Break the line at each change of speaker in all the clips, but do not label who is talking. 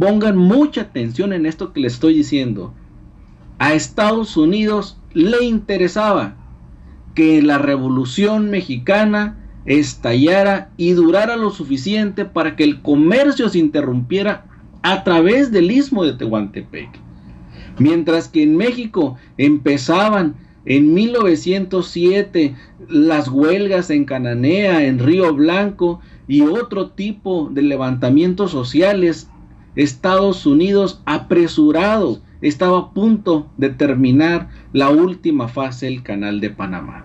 Pongan mucha atención en esto que les estoy diciendo. A Estados Unidos le interesaba que la revolución mexicana estallara y durara lo suficiente para que el comercio se interrumpiera a través del istmo de Tehuantepec. Mientras que en México empezaban en 1907 las huelgas en Cananea, en Río Blanco y otro tipo de levantamientos sociales, Estados Unidos apresurado estaba a punto de terminar la última fase del canal de Panamá.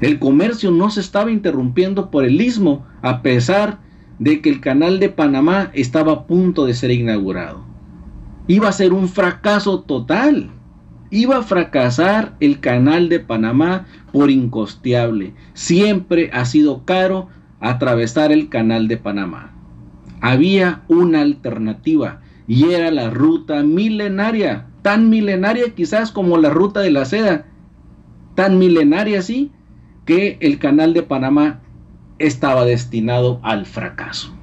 El comercio no se estaba interrumpiendo por el istmo a pesar de que el canal de Panamá estaba a punto de ser inaugurado. Iba a ser un fracaso total. Iba a fracasar el canal de Panamá por incosteable. Siempre ha sido caro atravesar el canal de Panamá. Había una alternativa y era la ruta milenaria, tan milenaria quizás como la ruta de la seda, tan milenaria así que el canal de Panamá estaba destinado al fracaso.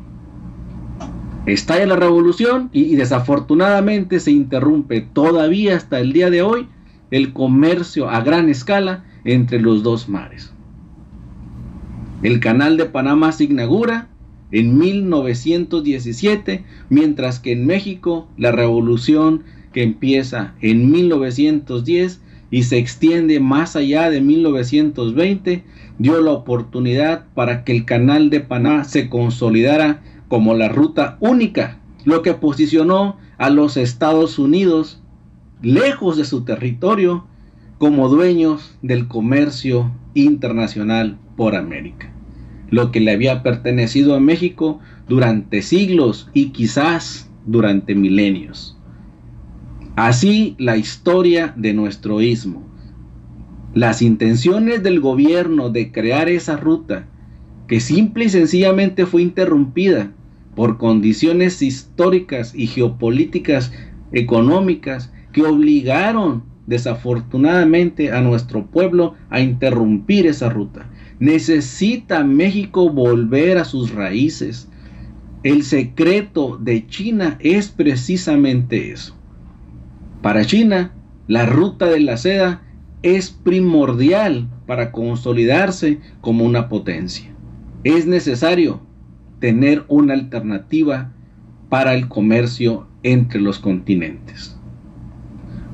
Estalla la revolución y, y, desafortunadamente se interrumpe todavía hasta el día de hoy el comercio a gran escala entre los dos mares. El canal de Panamá se inaugura en 1917, mientras que en México la revolución que empieza en 1910 y se extiende más allá de 1920 dio la oportunidad para que el canal de Panamá se consolidara como la ruta única, lo que posicionó a los Estados Unidos lejos de su territorio como dueños del comercio internacional por América lo que le había pertenecido a México durante siglos y quizás durante milenios. Así la historia de nuestro istmo. Las intenciones del gobierno de crear esa ruta, que simple y sencillamente fue interrumpida por condiciones históricas y geopolíticas económicas que obligaron desafortunadamente a nuestro pueblo a interrumpir esa ruta. Necesita México volver a sus raíces. El secreto de China es precisamente eso. Para China, la ruta de la seda es primordial para consolidarse como una potencia. Es necesario tener una alternativa para el comercio entre los continentes.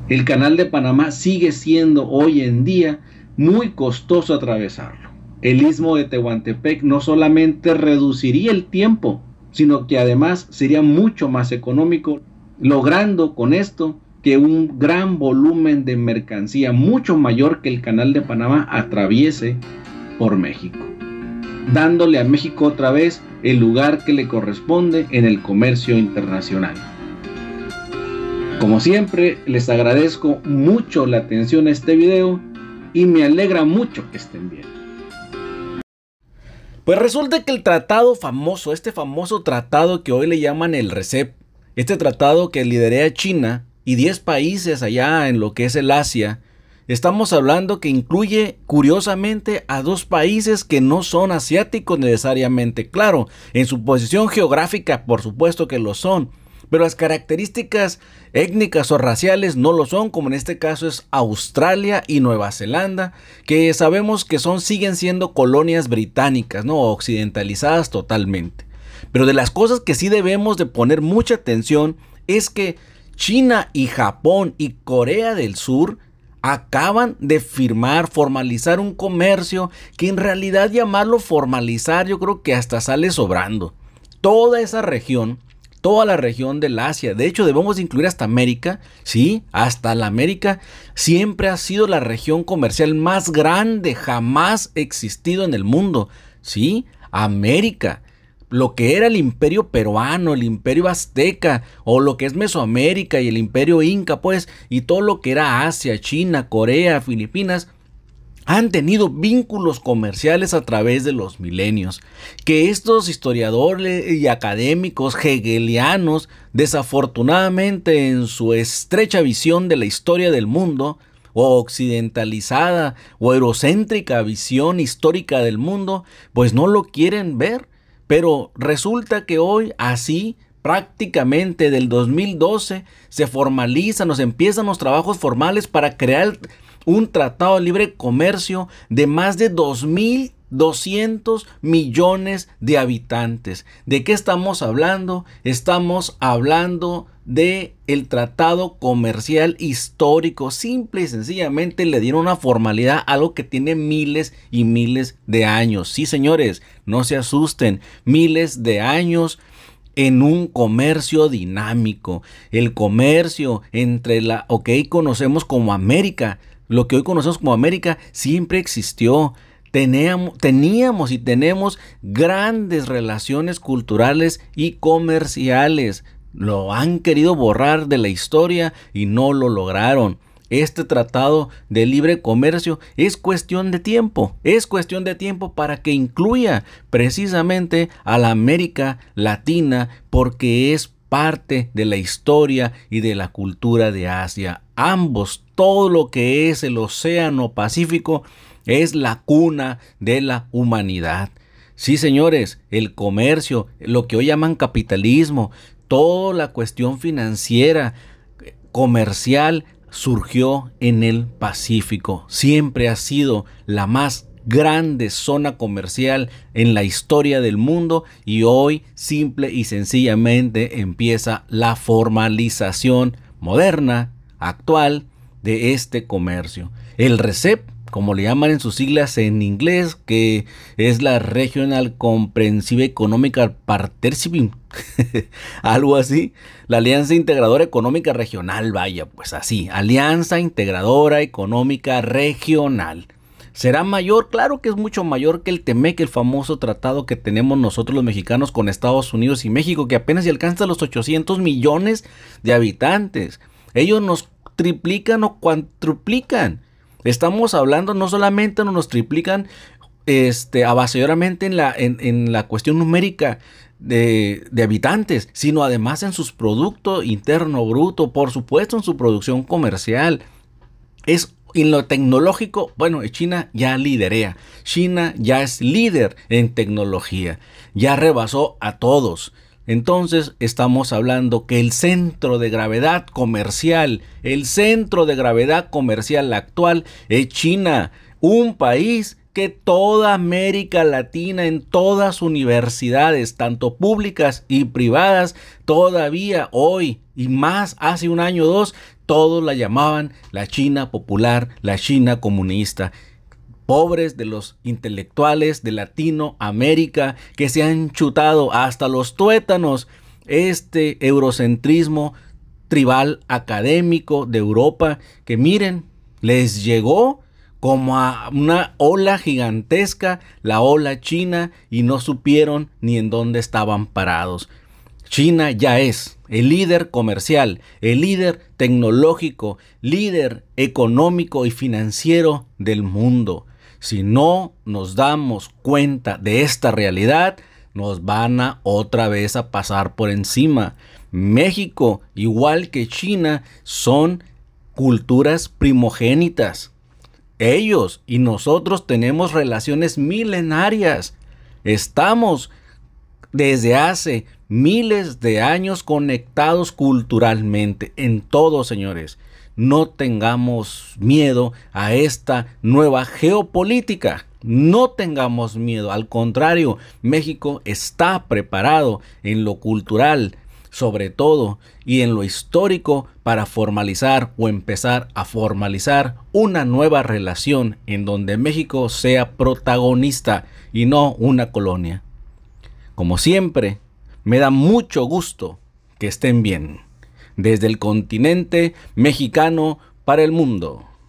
El canal de Panamá sigue siendo hoy en día muy costoso atravesarlo el istmo de Tehuantepec no solamente reduciría el tiempo, sino que además sería mucho más económico, logrando con esto que un gran volumen de mercancía, mucho mayor que el canal de Panamá, atraviese por México, dándole a México otra vez el lugar que le corresponde en el comercio internacional. Como siempre, les agradezco mucho la atención a este video y me alegra mucho que estén bien.
Pues resulta que el tratado famoso, este famoso tratado que hoy le llaman el RECEP, este tratado que liderea China y 10 países allá en lo que es el Asia, estamos hablando que incluye curiosamente a dos países que no son asiáticos necesariamente, claro, en su posición geográfica por supuesto que lo son, pero las características étnicas o raciales no lo son, como en este caso es Australia y Nueva Zelanda, que sabemos que son siguen siendo colonias británicas, no occidentalizadas totalmente. Pero de las cosas que sí debemos de poner mucha atención es que China y Japón y Corea del Sur acaban de firmar, formalizar un comercio que en realidad llamarlo formalizar yo creo que hasta sale sobrando. Toda esa región toda la región del Asia. De hecho, debemos incluir hasta América, ¿sí? Hasta la América siempre ha sido la región comercial más grande jamás existido en el mundo, ¿sí? América. Lo que era el imperio peruano, el imperio azteca, o lo que es Mesoamérica y el imperio inca, pues, y todo lo que era Asia, China, Corea, Filipinas, han tenido vínculos comerciales a través de los milenios, que estos historiadores y académicos hegelianos, desafortunadamente en su estrecha visión de la historia del mundo, o occidentalizada o eurocéntrica visión histórica del mundo, pues no lo quieren ver. Pero resulta que hoy así prácticamente del 2012 se formalizan, nos empiezan los trabajos formales para crear un tratado de libre comercio de más de 2.200 millones de habitantes. ¿De qué estamos hablando? Estamos hablando de el tratado comercial histórico. Simple y sencillamente le dieron una formalidad a algo que tiene miles y miles de años. Sí, señores, no se asusten. Miles de años en un comercio dinámico. El comercio entre la, o que hoy conocemos como América, lo que hoy conocemos como América, siempre existió. Teníamos, y tenemos grandes relaciones culturales y comerciales. Lo han querido borrar de la historia y no lo lograron. Este tratado de libre comercio es cuestión de tiempo, es cuestión de tiempo para que incluya precisamente a la América Latina porque es parte de la historia y de la cultura de Asia. Ambos, todo lo que es el Océano Pacífico, es la cuna de la humanidad. Sí, señores, el comercio, lo que hoy llaman capitalismo, toda la cuestión financiera, comercial, surgió en el Pacífico. Siempre ha sido la más grande zona comercial en la historia del mundo y hoy simple y sencillamente empieza la formalización moderna, actual, de este comercio. El RECEP como le llaman en sus siglas en inglés, que es la Regional Comprensive Económica Partnership, algo así, la Alianza Integradora Económica Regional, vaya, pues así, Alianza Integradora Económica Regional. ¿Será mayor? Claro que es mucho mayor que el TEMEC, el famoso tratado que tenemos nosotros los mexicanos con Estados Unidos y México, que apenas alcanza los 800 millones de habitantes. Ellos nos triplican o cuantruplican. Estamos hablando no solamente nos triplican este, en la, en, la cuestión numérica de, de, habitantes, sino además en sus productos interno bruto, por supuesto en su producción comercial. Es en lo tecnológico, bueno, China ya liderea. China ya es líder en tecnología. Ya rebasó a todos. Entonces estamos hablando que el centro de gravedad comercial, el centro de gravedad comercial actual es China, un país que toda América Latina en todas universidades, tanto públicas y privadas, todavía hoy y más hace un año o dos, todos la llamaban la China popular, la China comunista pobres, de los intelectuales de Latinoamérica que se han chutado hasta los tuétanos este eurocentrismo tribal académico de Europa que miren, les llegó como a una ola gigantesca, la ola china, y no supieron ni en dónde estaban parados. China ya es el líder comercial, el líder tecnológico, líder económico y financiero del mundo. Si no nos damos cuenta de esta realidad, nos van a otra vez a pasar por encima. México, igual que China, son culturas primogénitas. Ellos y nosotros tenemos relaciones milenarias. Estamos desde hace miles de años conectados culturalmente en todo, señores no tengamos miedo a esta nueva geopolítica. No tengamos miedo, al contrario, México está preparado en lo cultural, sobre todo, y en lo histórico para formalizar o empezar a formalizar una nueva relación en donde México sea protagonista y no una colonia. Como siempre, me da mucho gusto que estén bien desde el continente mexicano para el mundo.